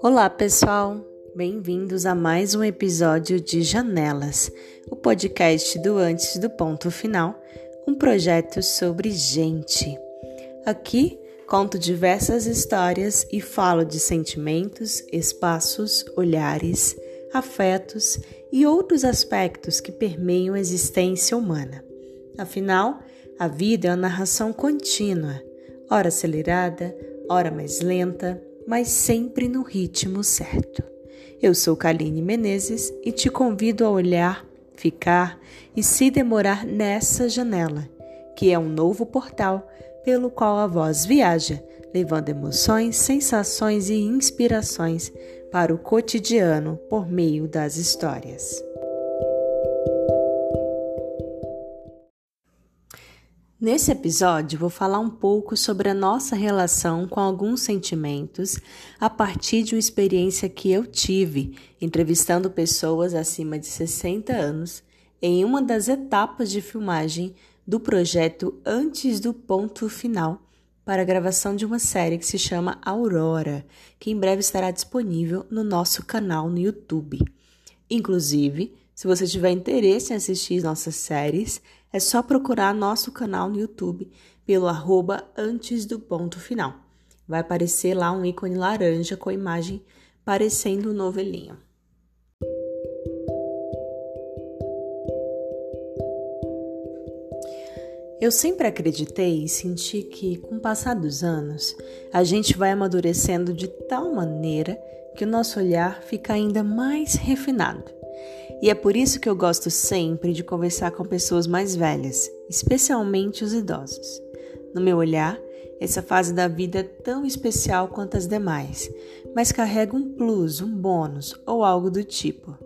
Olá, pessoal! Bem-vindos a mais um episódio de Janelas, o podcast do Antes do Ponto Final, um projeto sobre gente. Aqui conto diversas histórias e falo de sentimentos, espaços, olhares, afetos e outros aspectos que permeiam a existência humana. Afinal, a vida é uma narração contínua, ora acelerada, ora mais lenta, mas sempre no ritmo certo. Eu sou Kaline Menezes e te convido a olhar, ficar e se demorar nessa janela, que é um novo portal pelo qual a voz viaja, levando emoções, sensações e inspirações para o cotidiano por meio das histórias. Nesse episódio, vou falar um pouco sobre a nossa relação com alguns sentimentos a partir de uma experiência que eu tive entrevistando pessoas acima de 60 anos em uma das etapas de filmagem do projeto Antes do Ponto Final para a gravação de uma série que se chama Aurora, que em breve estará disponível no nosso canal no YouTube. Inclusive, se você tiver interesse em assistir nossas séries, é só procurar nosso canal no YouTube pelo arroba antes do ponto final. Vai aparecer lá um ícone laranja com a imagem parecendo um novelinho. Eu sempre acreditei e senti que, com o passar dos anos, a gente vai amadurecendo de tal maneira que o nosso olhar fica ainda mais refinado. E é por isso que eu gosto sempre de conversar com pessoas mais velhas, especialmente os idosos. No meu olhar, essa fase da vida é tão especial quanto as demais, mas carrega um plus, um bônus ou algo do tipo.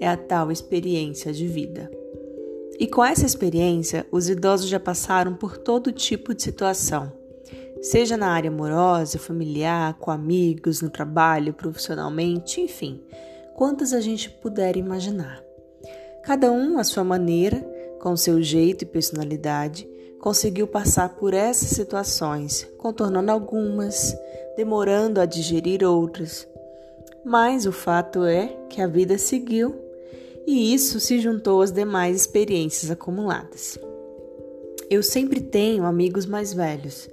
É a tal experiência de vida. E com essa experiência, os idosos já passaram por todo tipo de situação, seja na área amorosa, familiar, com amigos, no trabalho, profissionalmente, enfim quantas a gente puder imaginar. Cada um, à sua maneira, com seu jeito e personalidade, conseguiu passar por essas situações, contornando algumas, demorando a digerir outras. Mas o fato é que a vida seguiu e isso se juntou às demais experiências acumuladas. Eu sempre tenho amigos mais velhos.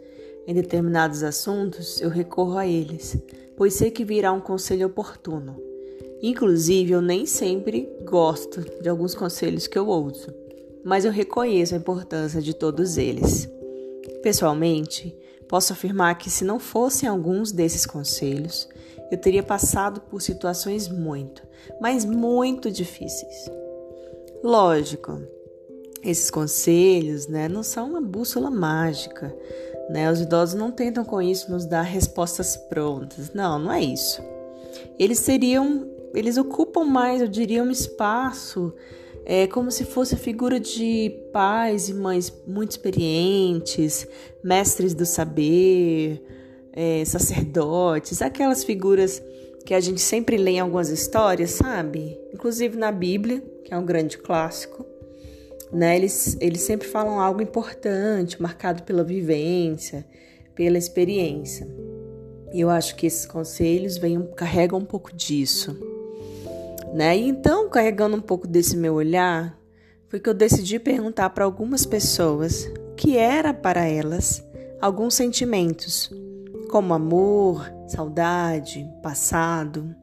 Em determinados assuntos, eu recorro a eles, pois sei que virá um conselho oportuno. Inclusive, eu nem sempre gosto de alguns conselhos que eu ouço, mas eu reconheço a importância de todos eles. Pessoalmente, posso afirmar que se não fossem alguns desses conselhos, eu teria passado por situações muito, mas muito difíceis. Lógico, esses conselhos né, não são uma bússola mágica. Né? Os idosos não tentam com isso nos dar respostas prontas. Não, não é isso. Eles seriam eles ocupam mais, eu diria, um espaço é como se fosse a figura de pais e mães muito experientes, mestres do saber, é, sacerdotes, aquelas figuras que a gente sempre lê em algumas histórias, sabe? Inclusive na Bíblia, que é um grande clássico, né? Eles, eles sempre falam algo importante, marcado pela vivência, pela experiência. E eu acho que esses conselhos vêm, carregam um pouco disso né? E então, carregando um pouco desse meu olhar, foi que eu decidi perguntar para algumas pessoas que era para elas alguns sentimentos, como amor, saudade, passado.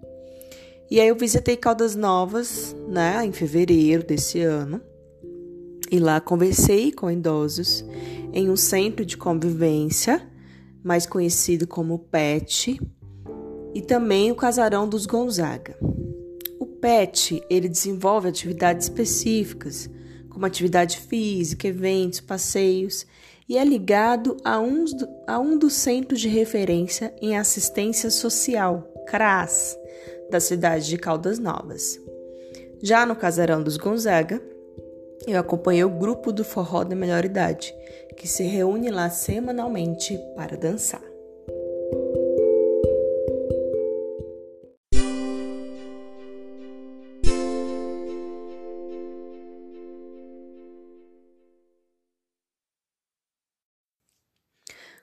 E aí eu visitei Caldas Novas, né, em fevereiro desse ano. E lá conversei com idosos em um centro de convivência, mais conhecido como PET, e também o Casarão dos Gonzaga. PET, ele desenvolve atividades específicas, como atividade física, eventos, passeios, e é ligado a um, a um dos centros de referência em assistência social, CRAS, da cidade de Caldas Novas. Já no Casarão dos Gonzaga, eu acompanhei o grupo do Forró da Melhor Idade, que se reúne lá semanalmente para dançar.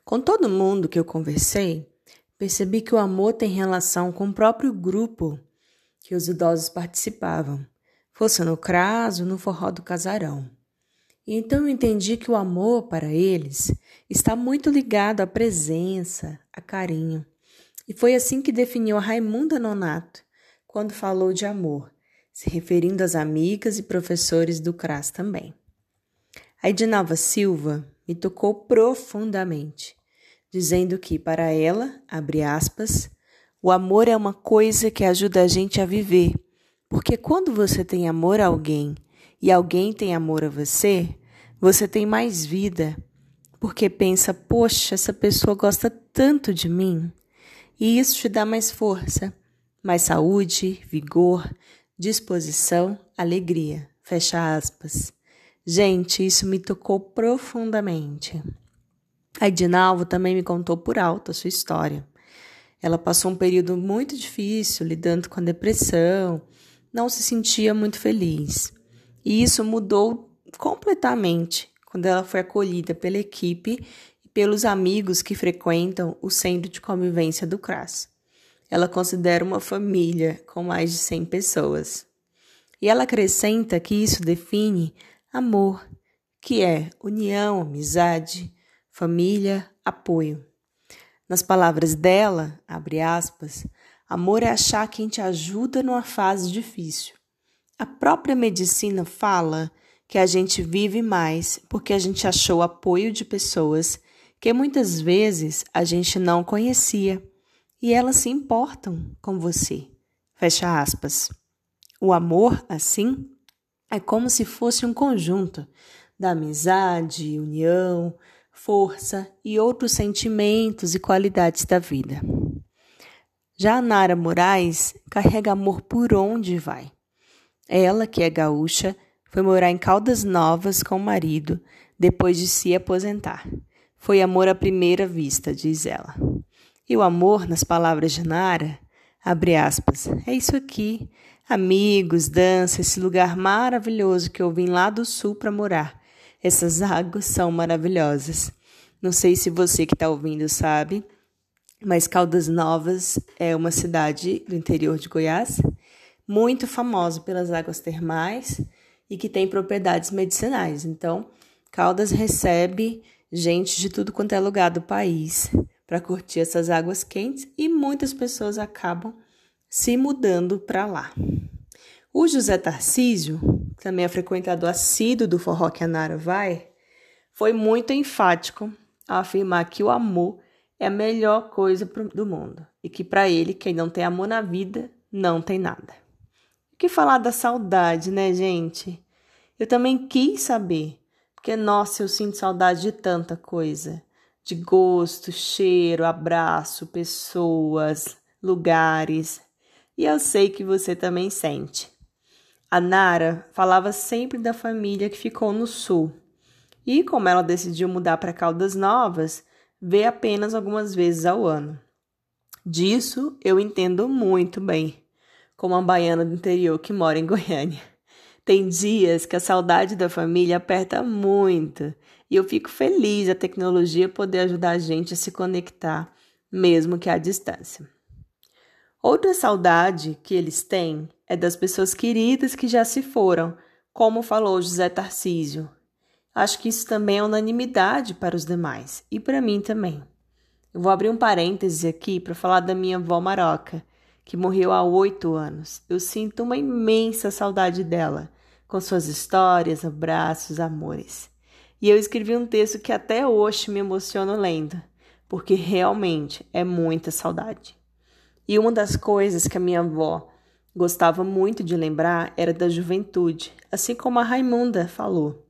Com todo mundo que eu conversei, percebi que o amor tem relação com o próprio grupo que os idosos participavam, fosse no craso no forró do casarão. E então eu entendi que o amor para eles está muito ligado à presença, a carinho. E foi assim que definiu a Raimunda Nonato quando falou de amor, se referindo às amigas e professores do CRAS também. A Edinalva Silva me tocou profundamente, dizendo que, para ela, abre aspas, o amor é uma coisa que ajuda a gente a viver, porque quando você tem amor a alguém e alguém tem amor a você, você tem mais vida, porque pensa, poxa, essa pessoa gosta tanto de mim. E isso te dá mais força, mais saúde, vigor, disposição, alegria. Fecha aspas. Gente, isso me tocou profundamente. A Edinalvo também me contou por alto a sua história. Ela passou um período muito difícil lidando com a depressão, não se sentia muito feliz. E isso mudou completamente quando ela foi acolhida pela equipe e pelos amigos que frequentam o centro de convivência do CRAS. Ela considera uma família com mais de 100 pessoas. E ela acrescenta que isso define amor, que é união, amizade, família, apoio. Nas palavras dela, abre aspas, amor é achar quem te ajuda numa fase difícil. A própria medicina fala que a gente vive mais porque a gente achou apoio de pessoas que muitas vezes a gente não conhecia e elas se importam com você. Fecha aspas. O amor, assim, é como se fosse um conjunto da amizade, união, força e outros sentimentos e qualidades da vida. Já a Nara Moraes carrega amor por onde vai. Ela, que é gaúcha, foi morar em Caldas Novas com o marido depois de se aposentar. Foi amor à primeira vista, diz ela. E o amor, nas palavras de Nara, abre aspas, é isso aqui. Amigos, dança, esse lugar maravilhoso que eu vim lá do sul para morar. Essas águas são maravilhosas. Não sei se você que está ouvindo sabe, mas Caldas Novas é uma cidade do interior de Goiás, muito famosa pelas águas termais e que tem propriedades medicinais. Então, Caldas recebe gente de tudo quanto é lugar do país para curtir essas águas quentes e muitas pessoas acabam se mudando para lá. O José Tarcísio, que também é frequentador assíduo do forró que a Nara vai, foi muito enfático ao afirmar que o amor é a melhor coisa do mundo e que para ele, quem não tem amor na vida, não tem nada. O que falar da saudade, né, gente? Eu também quis saber, porque, nossa, eu sinto saudade de tanta coisa: de gosto, cheiro, abraço, pessoas, lugares. E eu sei que você também sente. A Nara falava sempre da família que ficou no sul. E como ela decidiu mudar para Caldas Novas, vê apenas algumas vezes ao ano. Disso eu entendo muito bem como uma baiana do interior que mora em Goiânia. Tem dias que a saudade da família aperta muito e eu fico feliz a tecnologia poder ajudar a gente a se conectar, mesmo que à distância. Outra saudade que eles têm é das pessoas queridas que já se foram, como falou José Tarcísio. Acho que isso também é unanimidade para os demais e para mim também. Eu vou abrir um parêntese aqui para falar da minha avó Maroca, que morreu há oito anos. Eu sinto uma imensa saudade dela, com suas histórias, abraços, amores. E eu escrevi um texto que até hoje me emociono lendo, porque realmente é muita saudade. E uma das coisas que a minha avó gostava muito de lembrar era da juventude, assim como a Raimunda falou.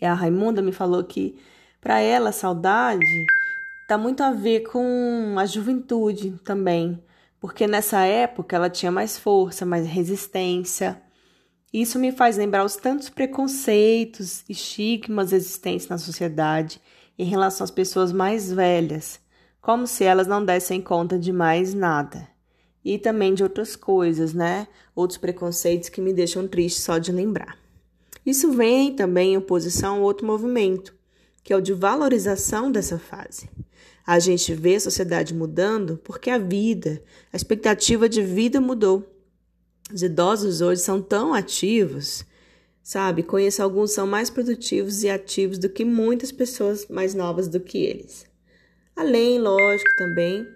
E a Raimunda me falou que para ela saudade está muito a ver com a juventude também, porque nessa época ela tinha mais força, mais resistência. Isso me faz lembrar os tantos preconceitos, estigmas existentes na sociedade em relação às pessoas mais velhas, como se elas não dessem conta de mais nada. E também de outras coisas, né? Outros preconceitos que me deixam triste só de lembrar. Isso vem também em oposição a outro movimento, que é o de valorização dessa fase. A gente vê a sociedade mudando porque a vida, a expectativa de vida mudou. Os idosos hoje são tão ativos, sabe? Conheço alguns são mais produtivos e ativos do que muitas pessoas mais novas do que eles. Além, lógico, também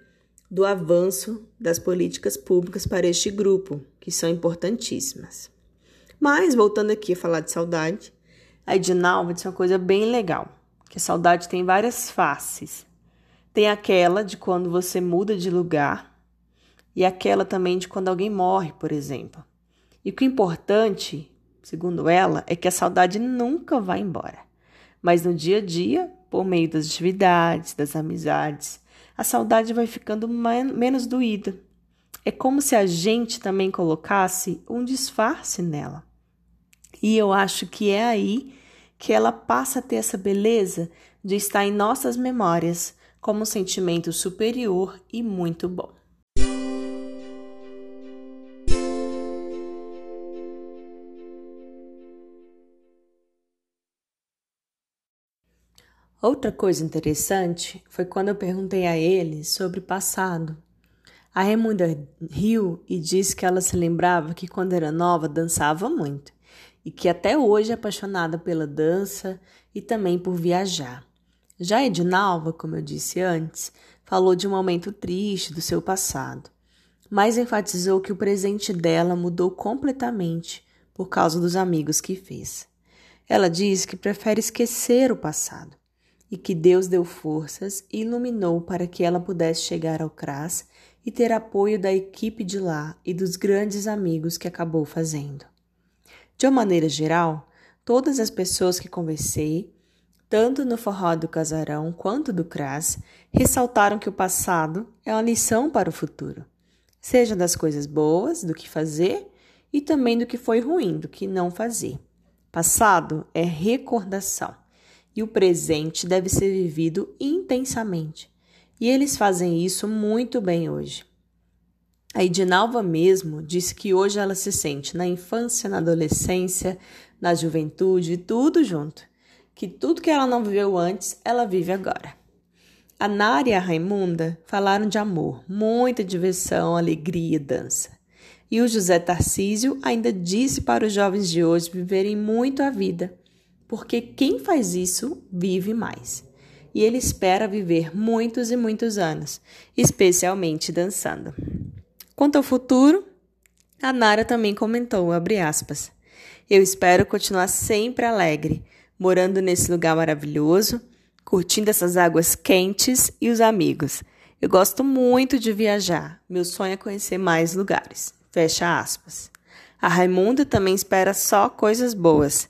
do avanço das políticas públicas para este grupo, que são importantíssimas. Mas, voltando aqui a falar de saudade, a Edinalva disse uma coisa bem legal, que a saudade tem várias faces. Tem aquela de quando você muda de lugar e aquela também de quando alguém morre, por exemplo. E o que é importante, segundo ela, é que a saudade nunca vai embora. Mas no dia a dia, por meio das atividades, das amizades, a saudade vai ficando menos doída. É como se a gente também colocasse um disfarce nela. E eu acho que é aí que ela passa a ter essa beleza de estar em nossas memórias como um sentimento superior e muito bom. Outra coisa interessante foi quando eu perguntei a ele sobre passado. A Raimunda riu e disse que ela se lembrava que quando era nova dançava muito e que até hoje é apaixonada pela dança e também por viajar. Já Edinalva, como eu disse antes, falou de um momento triste do seu passado, mas enfatizou que o presente dela mudou completamente por causa dos amigos que fez. Ela diz que prefere esquecer o passado e que Deus deu forças e iluminou para que ela pudesse chegar ao CRAS e ter apoio da equipe de lá e dos grandes amigos que acabou fazendo. De uma maneira geral, todas as pessoas que conversei, tanto no forró do casarão quanto do CRAS, ressaltaram que o passado é uma lição para o futuro, seja das coisas boas, do que fazer, e também do que foi ruim, do que não fazer. Passado é recordação e o presente deve ser vivido intensamente. E eles fazem isso muito bem hoje. A Edinalva mesmo disse que hoje ela se sente na infância, na adolescência, na juventude, tudo junto. Que tudo que ela não viveu antes, ela vive agora. A Nara e a Raimunda falaram de amor, muita diversão, alegria e dança. E o José Tarcísio ainda disse para os jovens de hoje viverem muito a vida, porque quem faz isso vive mais. E ele espera viver muitos e muitos anos, especialmente dançando. Quanto ao futuro, a Nara também comentou, aspas, Eu espero continuar sempre alegre, morando nesse lugar maravilhoso, curtindo essas águas quentes e os amigos. Eu gosto muito de viajar. Meu sonho é conhecer mais lugares. Fecha aspas. A Raimunda também espera só coisas boas,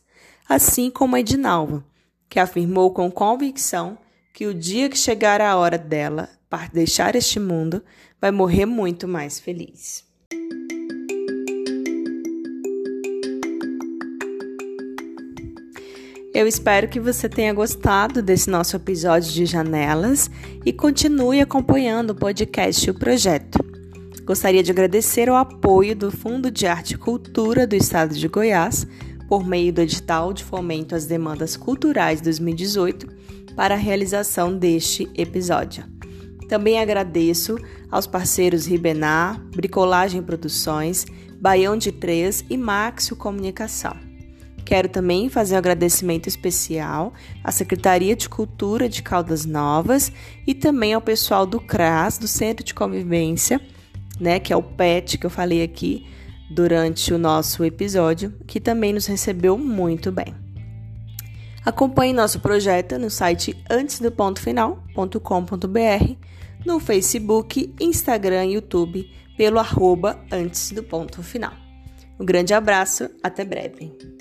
assim como a Edinalva, que afirmou com convicção que o dia que chegar a hora dela para deixar este mundo, vai morrer muito mais feliz. Eu espero que você tenha gostado desse nosso episódio de Janelas e continue acompanhando o podcast e o projeto. Gostaria de agradecer o apoio do Fundo de Arte e Cultura do Estado de Goiás, por meio do edital de fomento às demandas culturais 2018, para a realização deste episódio. Também agradeço aos parceiros Ribenar, Bricolagem Produções, Baião de Três e Maxio Comunicação. Quero também fazer um agradecimento especial à Secretaria de Cultura de Caldas Novas e também ao pessoal do CRAS, do Centro de Convivência, né, que é o PET que eu falei aqui durante o nosso episódio, que também nos recebeu muito bem. Acompanhe nosso projeto no site antesdopontofinal.com.br no Facebook, Instagram e YouTube pelo arroba antes do ponto final. Um grande abraço, até breve.